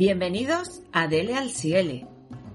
Bienvenidos a Dele al Ciele,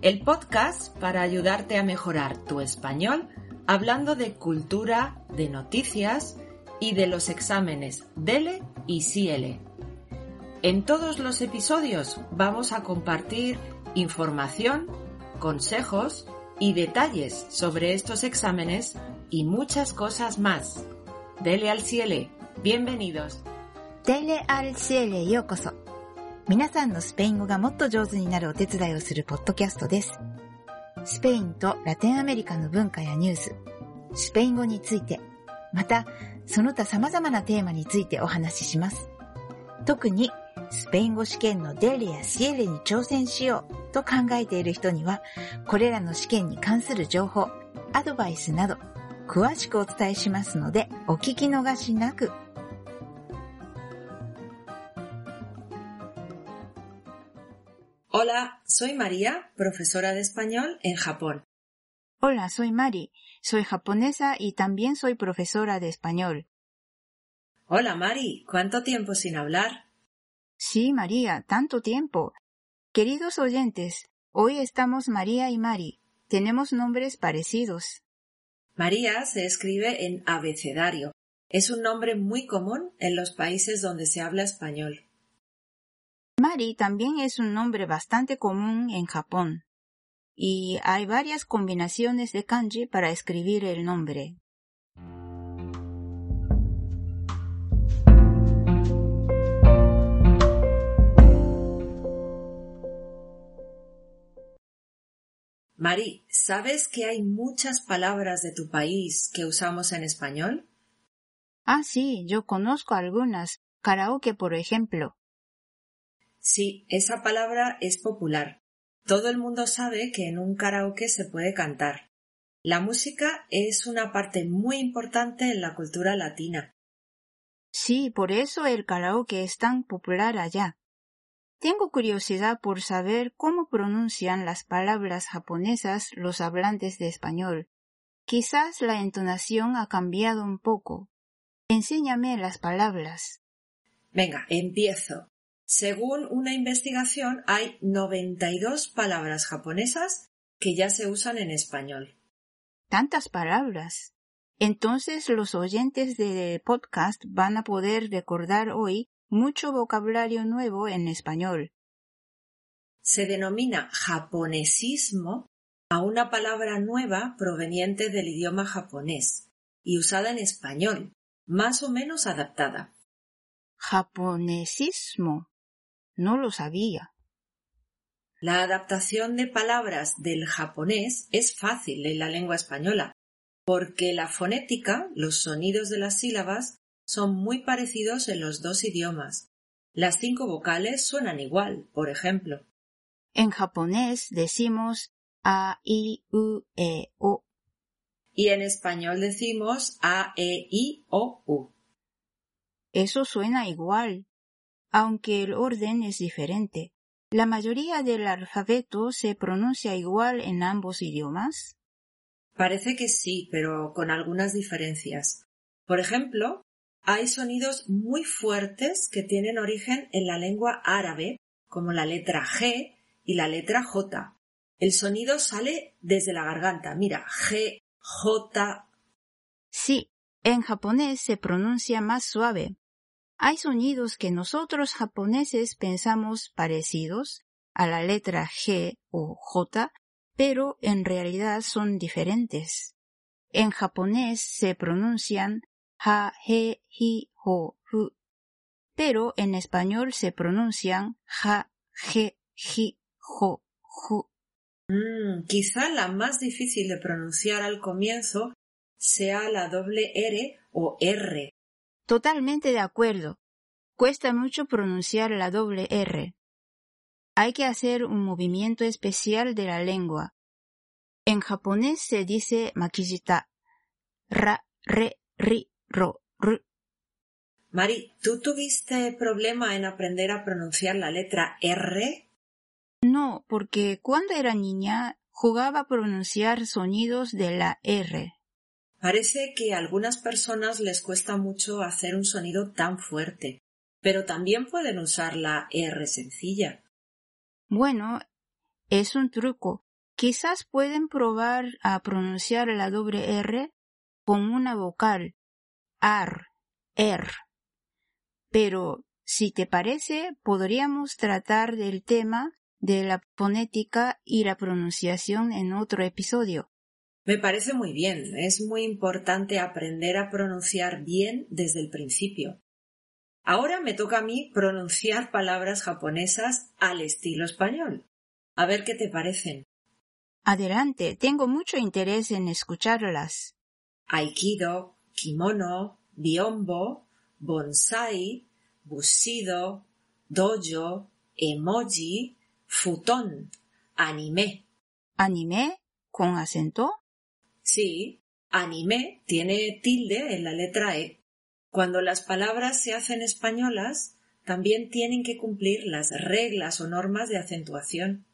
el podcast para ayudarte a mejorar tu español hablando de cultura, de noticias y de los exámenes Dele y Ciele. En todos los episodios vamos a compartir información, consejos y detalles sobre estos exámenes y muchas cosas más. Dele al Ciele, bienvenidos. Dele al Ciele, yokoso. 皆さんのスペイン語がもっと上手になるお手伝いをするポッドキャストです。スペインとラテンアメリカの文化やニュース、スペイン語について、また、その他様々なテーマについてお話しします。特に、スペイン語試験のデイレやシエレに挑戦しようと考えている人には、これらの試験に関する情報、アドバイスなど、詳しくお伝えしますので、お聞き逃しなく Hola, soy María, profesora de español en Japón. Hola, soy Mari. Soy japonesa y también soy profesora de español. Hola Mari, ¿cuánto tiempo sin hablar? Sí, María, tanto tiempo. Queridos oyentes, hoy estamos María y Mari. Tenemos nombres parecidos. María se escribe en abecedario. Es un nombre muy común en los países donde se habla español. Mari también es un nombre bastante común en Japón. Y hay varias combinaciones de kanji para escribir el nombre. Mari, ¿sabes que hay muchas palabras de tu país que usamos en español? Ah, sí, yo conozco algunas. Karaoke, por ejemplo. Sí, esa palabra es popular. Todo el mundo sabe que en un karaoke se puede cantar. La música es una parte muy importante en la cultura latina. Sí, por eso el karaoke es tan popular allá. Tengo curiosidad por saber cómo pronuncian las palabras japonesas los hablantes de español. Quizás la entonación ha cambiado un poco. Enséñame las palabras. Venga, empiezo. Según una investigación, hay 92 palabras japonesas que ya se usan en español. Tantas palabras. Entonces los oyentes de podcast van a poder recordar hoy mucho vocabulario nuevo en español. Se denomina japonesismo a una palabra nueva proveniente del idioma japonés y usada en español, más o menos adaptada. Japonesismo. No lo sabía. La adaptación de palabras del japonés es fácil en la lengua española, porque la fonética, los sonidos de las sílabas, son muy parecidos en los dos idiomas. Las cinco vocales suenan igual, por ejemplo. En japonés decimos a, i, u, e, o. Y en español decimos a, e, i, o, u. Eso suena igual, aunque el orden es diferente. ¿La mayoría del alfabeto se pronuncia igual en ambos idiomas? Parece que sí, pero con algunas diferencias. Por ejemplo, hay sonidos muy fuertes que tienen origen en la lengua árabe, como la letra G y la letra J. El sonido sale desde la garganta. Mira, G, J. Sí, en japonés se pronuncia más suave. Hay sonidos que nosotros japoneses pensamos parecidos a la letra G o J, pero en realidad son diferentes. En japonés se pronuncian ha, he, hi, ho, hu, pero en español se pronuncian ja, je, ji, jo, ju. Mm, quizá la más difícil de pronunciar al comienzo sea la doble R o R. Totalmente de acuerdo. Cuesta mucho pronunciar la doble R. Hay que hacer un movimiento especial de la lengua. En japonés se dice makijita. Ra, re, ri, ro, ru. Mari, ¿tú tuviste problema en aprender a pronunciar la letra R? No, porque cuando era niña jugaba a pronunciar sonidos de la R. Parece que a algunas personas les cuesta mucho hacer un sonido tan fuerte, pero también pueden usar la R sencilla. Bueno, es un truco. Quizás pueden probar a pronunciar la doble R con una vocal, ar, er. Pero, si te parece, podríamos tratar del tema de la fonética y la pronunciación en otro episodio. Me parece muy bien. Es muy importante aprender a pronunciar bien desde el principio. Ahora me toca a mí pronunciar palabras japonesas al estilo español. A ver qué te parecen. Adelante, tengo mucho interés en escucharlas. Aikido, kimono, biombo, bonsai, bushido, dojo, emoji, futón, anime. ¿Anime? ¿Con acento? Sí, anime tiene tilde en la letra E. Cuando las palabras se hacen españolas, también tienen que cumplir las reglas o normas de acentuación.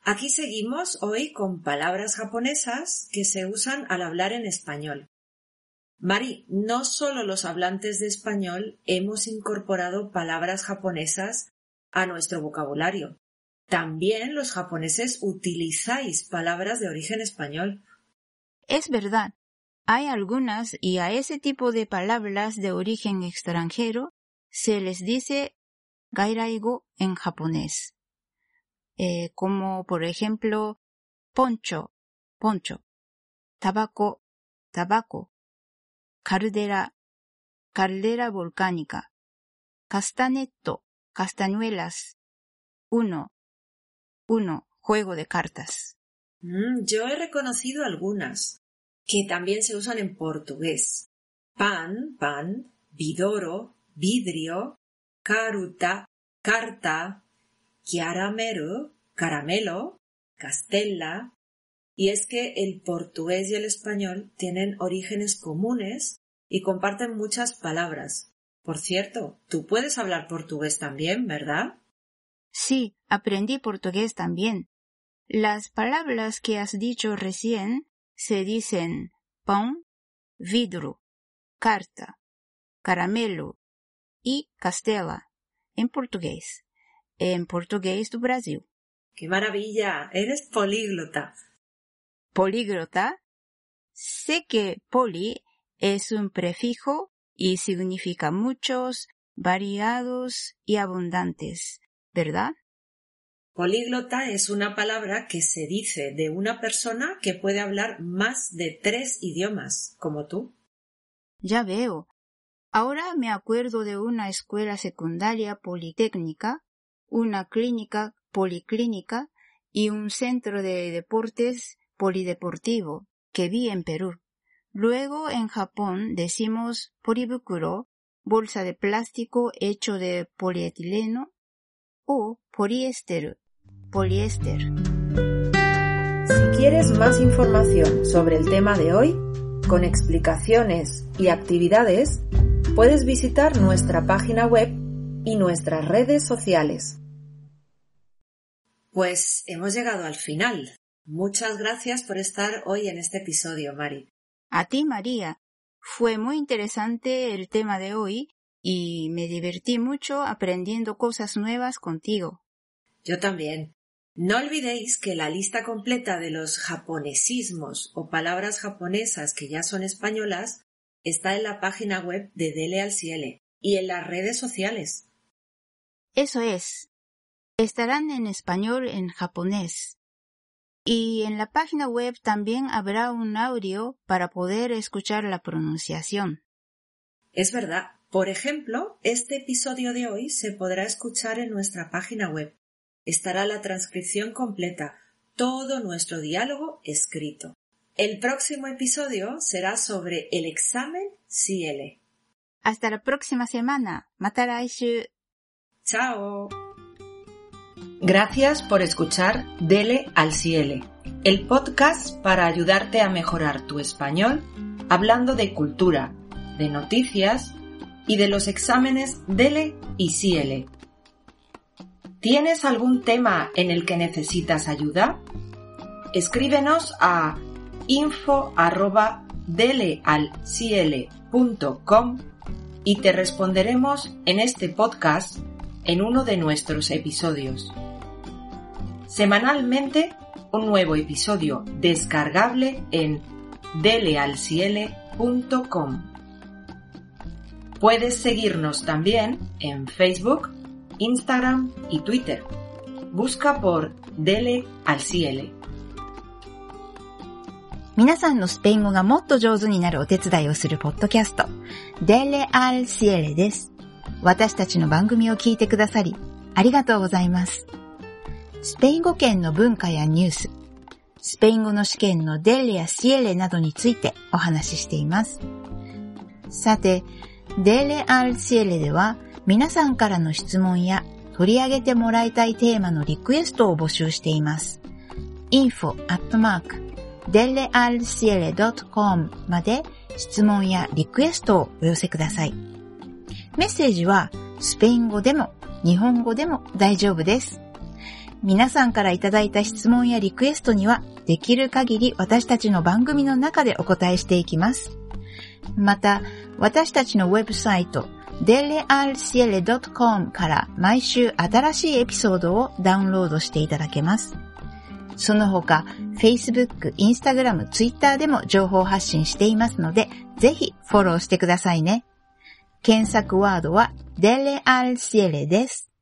Aquí seguimos hoy con palabras japonesas que se usan al hablar en español. Mari, no solo los hablantes de español hemos incorporado palabras japonesas a nuestro vocabulario. También los japoneses utilizáis palabras de origen español. Es verdad. Hay algunas y a ese tipo de palabras de origen extranjero se les dice gairaigo en japonés. Eh, como por ejemplo poncho, poncho, tabaco, tabaco, caldera, caldera volcánica, castaneto, castañuelas, uno, uno, juego de cartas. Mm, yo he reconocido algunas que también se usan en portugués. Pan, pan, vidoro, vidrio, caruta, carta, caramelo, caramelo, castella, y es que el portugués y el español tienen orígenes comunes y comparten muchas palabras. Por cierto, tú puedes hablar portugués también, ¿verdad? Sí, aprendí portugués también. Las palabras que has dicho recién se dicen pan, vidro, carta, caramelo y castela en portugués en portugués do Brasil. ¡Qué maravilla! Eres políglota. ¿Políglota? Sé que poli es un prefijo y significa muchos, variados y abundantes, ¿verdad? Políglota es una palabra que se dice de una persona que puede hablar más de tres idiomas, como tú. Ya veo. Ahora me acuerdo de una escuela secundaria politécnica una clínica policlínica y un centro de deportes polideportivo que vi en Perú. Luego en Japón decimos polibukuro, bolsa de plástico hecho de polietileno o poliéster, poliéster. Si quieres más información sobre el tema de hoy, con explicaciones y actividades, puedes visitar nuestra página web y nuestras redes sociales. Pues hemos llegado al final. Muchas gracias por estar hoy en este episodio, Mari. A ti, María. Fue muy interesante el tema de hoy y me divertí mucho aprendiendo cosas nuevas contigo. Yo también. No olvidéis que la lista completa de los japonesismos o palabras japonesas que ya son españolas está en la página web de Dele al Ciele y en las redes sociales. Eso es. Estarán en español en japonés. Y en la página web también habrá un audio para poder escuchar la pronunciación. Es verdad. Por ejemplo, este episodio de hoy se podrá escuchar en nuestra página web. Estará la transcripción completa, todo nuestro diálogo escrito. El próximo episodio será sobre el examen CL. Hasta la próxima semana. Mata Chao. Gracias por escuchar Dele al Ciele, el podcast para ayudarte a mejorar tu español hablando de cultura, de noticias y de los exámenes Dele y Ciele. ¿Tienes algún tema en el que necesitas ayuda? Escríbenos a info arroba delealciele.com y te responderemos en este podcast en uno de nuestros episodios. Semanalmente, un nuevo episodio descargable en delealciele.com. Puedes seguirnos también en Facebook, Instagram y Twitter. Busca por Dele al Ciele. 皆さんのスペイン語がもっと上手になるお手伝いをするポッドキャスト、Dele al Ciele です。私たちの番組を聞いてくださり、ありがとうございます。 スペイン語圏の文化やニュース、スペイン語の試験の Dele や Ciele などについてお話ししています。さて、Dele al Ciele では皆さんからの質問や取り上げてもらいたいテーマのリクエストを募集しています。info at mark delealciele.com まで質問やリクエストをお寄せください。メッセージはスペイン語でも日本語でも大丈夫です。皆さんからいただいた質問やリクエストにはできる限り私たちの番組の中でお答えしていきます。また、私たちのウェブサイト delealciele.com から毎週新しいエピソードをダウンロードしていただけます。その他、Facebook、Instagram、Twitter でも情報発信していますので、ぜひフォローしてくださいね。検索ワードは Dele al Ciele です。